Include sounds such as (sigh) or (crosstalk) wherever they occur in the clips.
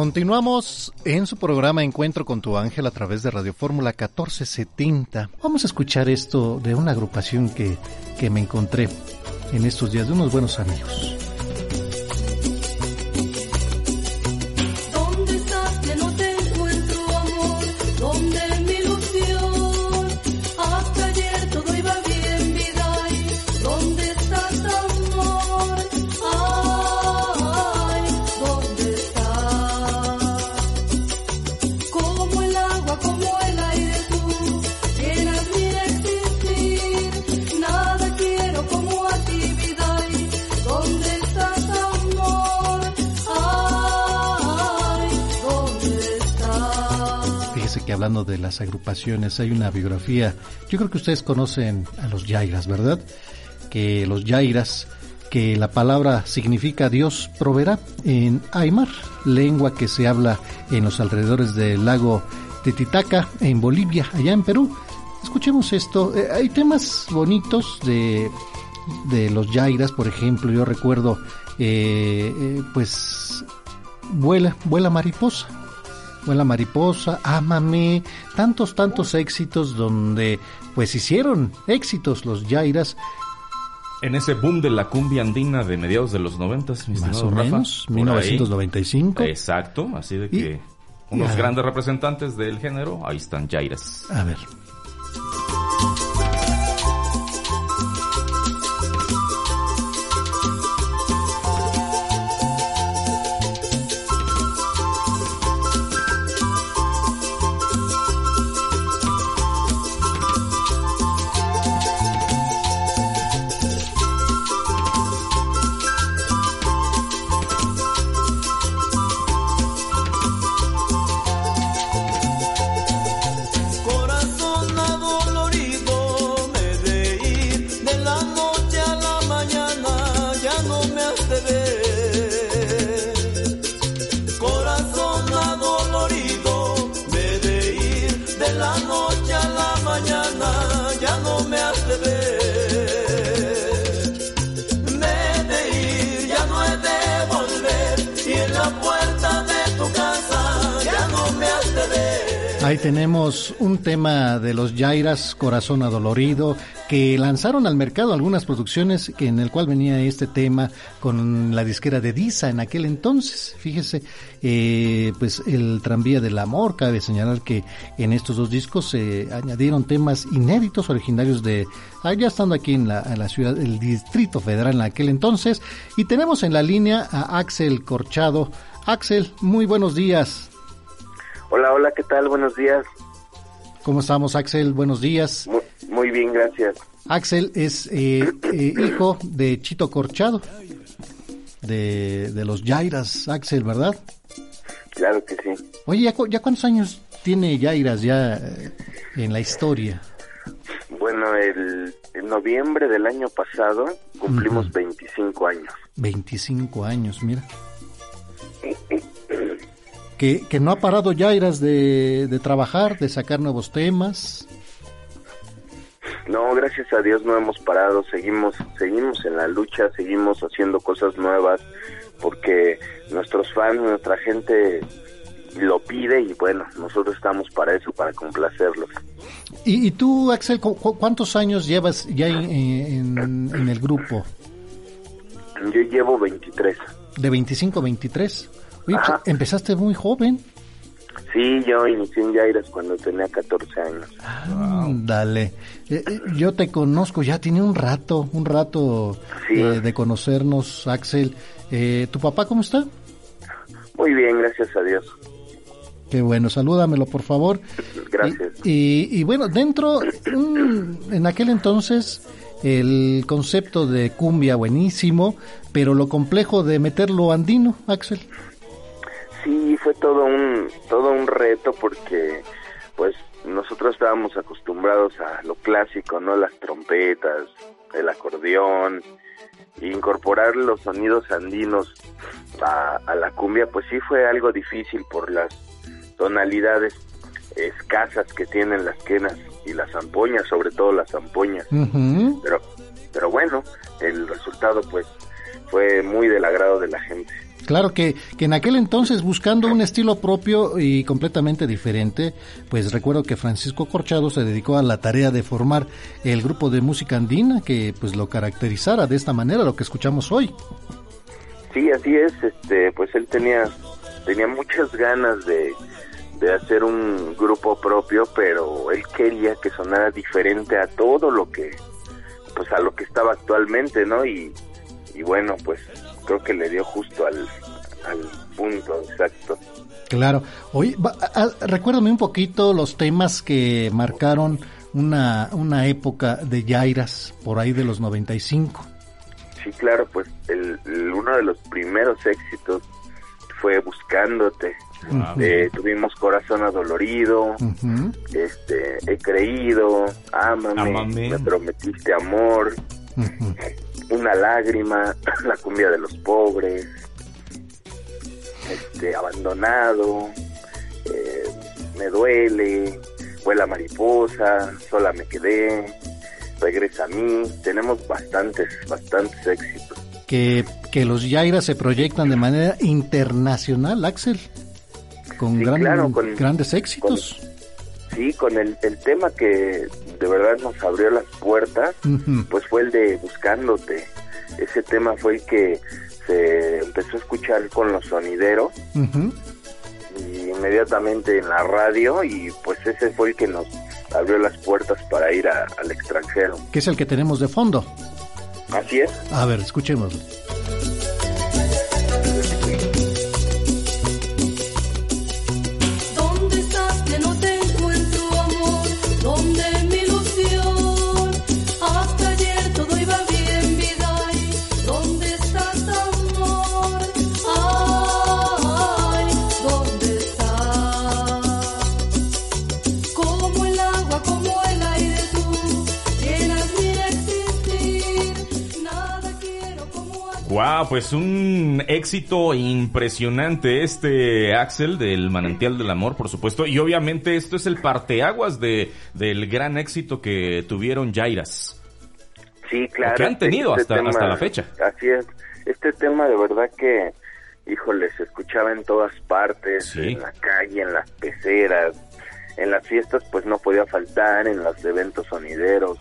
Continuamos en su programa Encuentro con tu ángel a través de Radio Fórmula 1470. Vamos a escuchar esto de una agrupación que, que me encontré en estos días de unos buenos amigos. De las agrupaciones, hay una biografía. Yo creo que ustedes conocen a los Yairas, ¿verdad? Que los Yairas, que la palabra significa Dios proveerá en Aymar, lengua que se habla en los alrededores del lago Titicaca, en Bolivia, allá en Perú. Escuchemos esto. Eh, hay temas bonitos de, de los Yairas, por ejemplo. Yo recuerdo, eh, eh, pues, vuela, vuela mariposa la mariposa, Ámame, tantos, tantos éxitos donde pues hicieron éxitos los Jairas. En ese boom de la cumbia andina de mediados de los noventas, Más o menos, 1995. Exacto, así de que unos grandes representantes del género, ahí están Jairas. A ver. de la noche a la mañana ya no me Ahí tenemos un tema de los Jairas, Corazón Adolorido, que lanzaron al mercado algunas producciones que, en el cual venía este tema con la disquera de Disa en aquel entonces. Fíjese, eh, pues el tranvía del amor, cabe señalar que en estos dos discos se añadieron temas inéditos originarios de, ah, ya estando aquí en la, en la ciudad, el Distrito Federal en aquel entonces. Y tenemos en la línea a Axel Corchado. Axel, muy buenos días. Hola, ¿qué tal? Buenos días. ¿Cómo estamos, Axel? Buenos días. Muy, bien, gracias. Axel es eh, eh, hijo de Chito Corchado, de, los Jairas, Axel, ¿verdad? Claro que sí. Oye, ¿ya, cuántos años tiene Jairas ya eh, en la historia? Bueno, el, en noviembre del año pasado cumplimos 25 años. 25 años, mira. Que, no ha parado Yairas de, de trabajar, de sacar nuevos temas. No, gracias a Dios no hemos parado, seguimos, seguimos en la lucha, seguimos haciendo cosas nuevas, porque nuestros fans, nuestra gente lo pide y bueno, nosotros estamos para eso, para complacerlos. ¿Y, tú, Axel, cuántos años llevas ya en, en, el grupo? Yo llevo 23. ¿De 25 a 23? Empezaste muy joven. Sí, yo inicié en Jairas cuando tenía 14 años. Dale. Eh, eh, yo te conozco, ya tiene un rato, un rato eh, de conocernos, Axel. ¿Tu papá cómo está? Muy bien, gracias a Dios. Qué bueno, salúdamelo por favor. Gracias. Y, y, bueno, dentro, en aquel entonces, el concepto de cumbia buenísimo, pero lo complejo de meterlo andino, Axel sí fue todo un todo un reto porque pues nosotros estábamos acostumbrados a lo clásico, ¿no? Las trompetas, el acordeón, incorporar los sonidos andinos a, la cumbia, pues sí fue algo difícil por las tonalidades escasas que tienen las quenas y las zampoñas, sobre todo las zampoñas. Pero, pero bueno, el resultado pues fue muy del agrado de la gente. Claro que, que en aquel entonces, buscando un estilo propio y completamente diferente, pues recuerdo que Francisco Corchado se dedicó a la tarea de formar el grupo de música andina que pues lo caracterizara de esta manera, lo que escuchamos hoy. Sí, así es, este, pues él tenía, tenía muchas ganas de, de hacer un grupo propio, pero él quería que sonara diferente a todo lo que, pues a lo que estaba actualmente, ¿no? Y, y bueno, pues creo que le dio justo al, al punto exacto. Claro. Oye, recuérdame un poquito los temas que marcaron una, una época de Yairas por ahí de los 95. Sí, claro, pues el, uno de los primeros éxitos fue Buscándote, eh, tuvimos Corazón Adolorido, este, He Creído, Ámame, Me Prometiste Amor, (laughs) Una Lágrima, (laughs) La Cumbia de los Pobres, este, Abandonado, eh, Me Duele, Vuela Mariposa, Sola Me Quedé, Regresa a mí, tenemos bastantes, bastantes éxitos. Que, que los Yaira se proyectan de manera internacional, Axel con, grandes éxitos. sí, con el, el, tema que de verdad nos abrió las puertas, pues fue el de Buscándote. Ese tema fue el que se empezó a escuchar con los sonideros y inmediatamente en la radio y pues ese fue el que nos abrió las puertas para ir al extranjero. Que es el que tenemos de fondo. Así es. A ver, escuchemos. Wow, pues un éxito impresionante este Axel del Manantial del Amor, por supuesto, y obviamente esto es el parteaguas de del gran éxito que tuvieron Jairas. Sí, claro. que han tenido este hasta, hasta la fecha. Así es. Este tema de verdad que, híjole, se escuchaba en todas partes, en la calle, en las peceras, en las fiestas pues no podía faltar, en los eventos sonideros.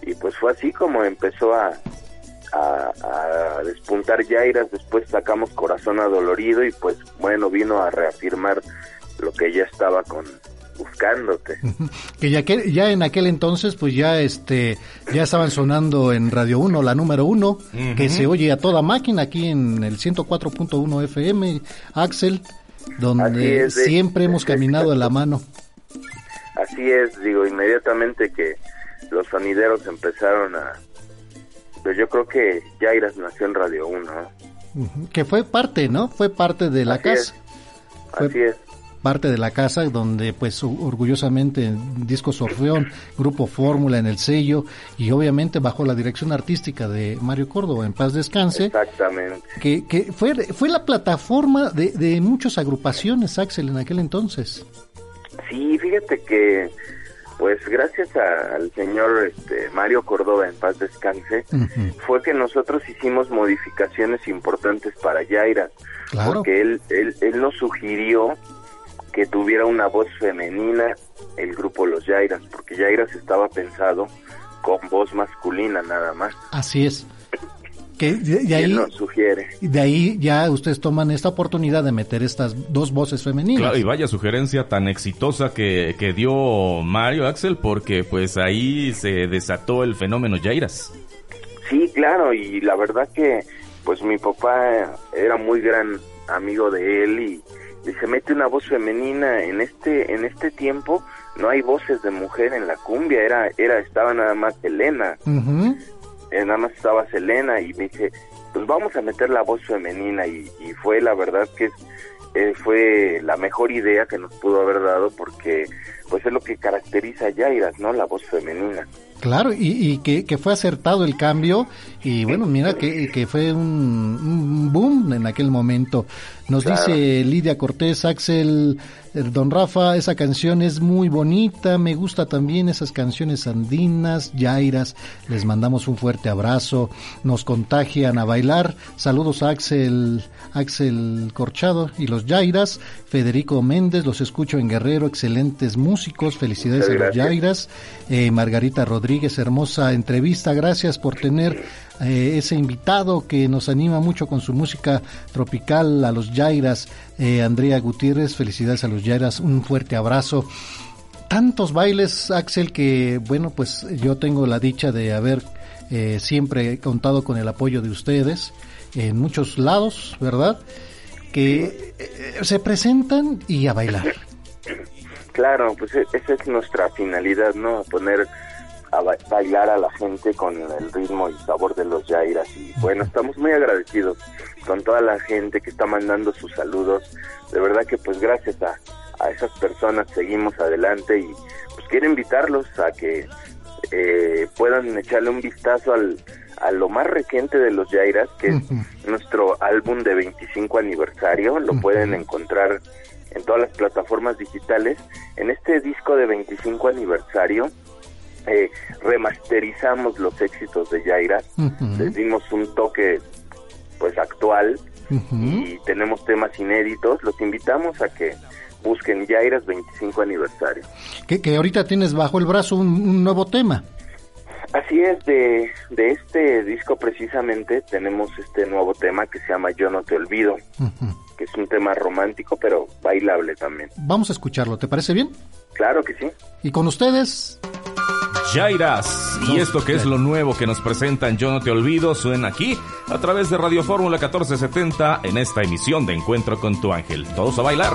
Y pues fue así como empezó a, a, despuntar Yairas, después sacamos Corazón Adolorido y pues bueno, vino a reafirmar lo que ya estaba con buscándote. Que ya que ya en aquel entonces pues ya este ya estaban sonando en Radio 1 la número 1 que se oye a toda máquina aquí en el 104.1 FM Axel donde siempre hemos caminado de la mano. Así es, digo, inmediatamente que los sonideros empezaron a, pues yo creo que Jairas nació en Radio 1. Que fue parte, ¿no? Fue parte de la casa. Así es. Parte de la casa donde pues orgullosamente Disco Orfeón, Grupo Fórmula en el sello y obviamente bajo la dirección artística de Mario Córdoba en paz descanse. Exactamente. Que, que fue, fue la plataforma de, de muchas agrupaciones, Axel, en aquel entonces. Sí, fíjate que pues gracias al señor este, Mario Córdoba en paz descanse, fue que nosotros hicimos modificaciones importantes para Yaira, porque él, él, él nos sugirió que tuviera una voz femenina el grupo Los Yairas, porque Yairas estaba pensado con voz masculina nada más. Así es que de, ahí sugiere. De ahí ya ustedes toman esta oportunidad de meter estas dos voces femeninas. Claro, y vaya sugerencia tan exitosa que, que dio Mario Axel, porque pues ahí se desató el fenómeno Jairas. Sí, claro, y la verdad que pues mi papá era muy gran amigo de él y, se mete una voz femenina en este en este tiempo no hay voces de mujer en la cumbia era era estaba nada más Elena eh, nada más estaba Selena y me dice, pues vamos a meter la voz femenina y, fue la verdad que eh, fue la mejor idea que nos pudo haber dado porque pues es lo que caracteriza a Yairas, ¿no? La voz femenina. Claro, y, que, que, fue acertado el cambio y bueno, mira que, que fue un, boom en aquel momento. Nos dice Lidia Cortés, Axel, Don Rafa, esa canción es muy bonita, me gusta también esas canciones andinas, Yairas, les mandamos un fuerte abrazo, nos contagian a bailar. Saludos a Axel, Axel Corchado y los Yairas, Federico Méndez, los escucho en Guerrero, excelentes músicos, felicidades a los Yairas. Eh, Margarita Rodríguez, hermosa entrevista, gracias por tener eh, ese invitado que nos anima mucho con su música tropical, a los Yairas, eh, Andrea Gutiérrez, felicidades a los Yairas, un fuerte abrazo. Tantos bailes, Axel, que bueno, pues yo tengo la dicha de haber eh, siempre contado con el apoyo de ustedes en muchos lados, ¿verdad? Que se presentan y a bailar. Claro, pues e-, esa es nuestra finalidad, ¿no? Poner a bailar a la gente con el ritmo y sabor de los Yairas. Y bueno, estamos muy agradecidos con toda la gente que está mandando sus saludos. De verdad que pues gracias a, esas personas seguimos adelante y pues quiero invitarlos a que eh, puedan echarle un vistazo al, a lo más reciente de los Yairas, que es nuestro álbum de 25 aniversario. Lo pueden encontrar en todas las plataformas digitales. En este disco de 25 aniversario eh, remasterizamos los éxitos de Yaira, les dimos un toque pues actual y tenemos temas inéditos, los invitamos a que busquen Yairas 25 aniversario. Que, que ahorita tienes bajo el brazo un, nuevo tema. Así es, de, de, este disco precisamente tenemos este nuevo tema que se llama Yo no te olvido, que es un tema romántico pero bailable también. Vamos a escucharlo, ¿te parece bien? Claro que sí. Y con ustedes... Jairas. Y esto que es lo nuevo que nos presentan Yo No Te Olvido suena aquí a través de Radio Fórmula 1470 en esta emisión de Encuentro con tu Ángel. Todos a bailar.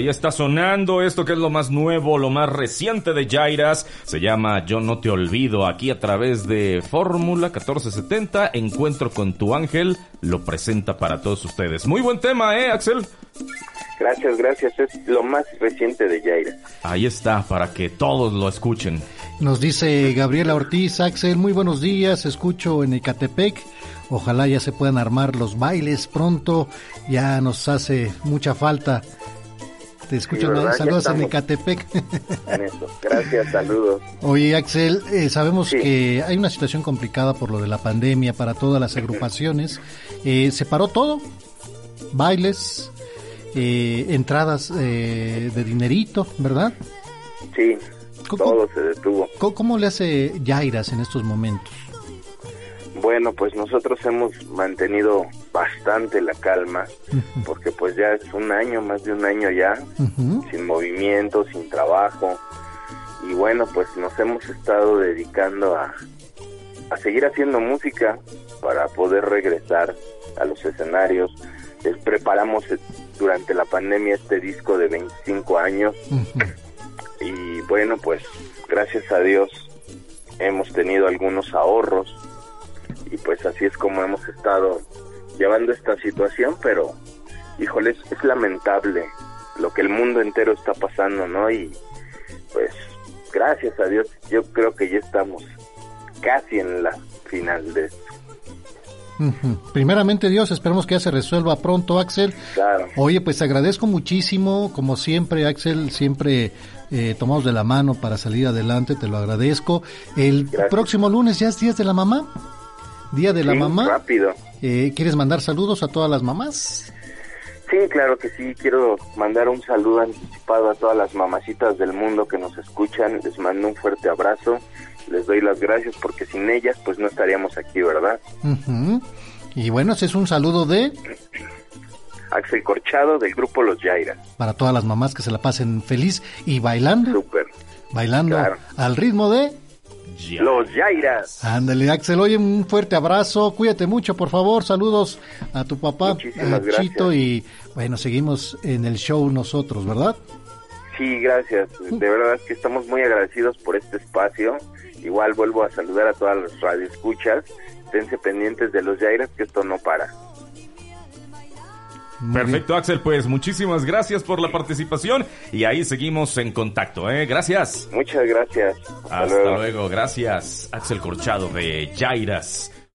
Ahí está sonando esto que es lo más nuevo, lo más reciente de Jairas. Se llama Yo no te olvido. Aquí a través de Fórmula 1470, Encuentro con tu ángel, lo presenta para todos ustedes. Muy buen tema, ¿eh, Axel? Gracias, gracias. Es lo más reciente de Jairas. Ahí está, para que todos lo escuchen. Nos dice Gabriela Ortiz, Axel, muy buenos días, escucho en Ecatepec. Ojalá ya se puedan armar los bailes pronto, ya nos hace mucha falta. Te escucho, saludos en Ecatepec. En eso. Gracias, saludos. Oye, Axel, eh, sabemos que hay una situación complicada por lo de la pandemia para todas las agrupaciones. Eh, ¿Se paró todo? Bailes, eh, entradas de dinerito, ¿verdad? Sí, todo se detuvo. ¿Cómo, le hace Jairas en estos momentos? Bueno, pues nosotros hemos mantenido bastante la calma, porque pues ya es un año, más de un año ya, sin movimiento, sin trabajo, y bueno, pues nos hemos estado dedicando a, a seguir haciendo música para poder regresar a los escenarios. Les preparamos durante la pandemia este disco de 25 años. Y bueno, pues gracias a Dios hemos tenido algunos ahorros. Y pues así es como hemos estado llevando esta situación, pero híjole, es, lamentable lo que el mundo entero está pasando, ¿no? Y pues gracias a Dios yo creo que ya estamos casi en la final de esto. Primeramente Dios, esperemos que ya se resuelva pronto, Axel. Claro. Oye, pues agradezco muchísimo, como siempre, Axel, siempre eh, tomamos de la mano para salir adelante, te lo agradezco. El próximo lunes ya es Día de la Mamá. Día de la Mamá. Rápido. Eh, ¿Quieres mandar saludos a todas las mamás? Sí, claro que sí. Quiero mandar un saludo anticipado a todas las mamacitas del mundo que nos escuchan. Les mando un fuerte abrazo. Les doy las gracias porque sin ellas pues no estaríamos aquí, ¿verdad? Y bueno, ese es un saludo de... (clears throat) Axel Corchado del grupo Los Yairas. Para todas las mamás que se la pasen feliz y bailando. Súper. Bailando al ritmo de... Los Yairas. Ándale, Axel, oye, un fuerte abrazo, cuídate mucho, por favor, saludos a tu papá, a Chito, y bueno, seguimos en el show nosotros, ¿verdad? Sí, gracias, de verdad que estamos muy agradecidos por este espacio, igual vuelvo a saludar a todas las radioescuchas, esténse pendientes de los Yairas, que esto no para. Perfecto, Axel, pues muchísimas gracias por la participación y ahí seguimos en contacto, ¿eh? Gracias. Muchas gracias. Hasta, luego. gracias. Axel Corchado de Jairas.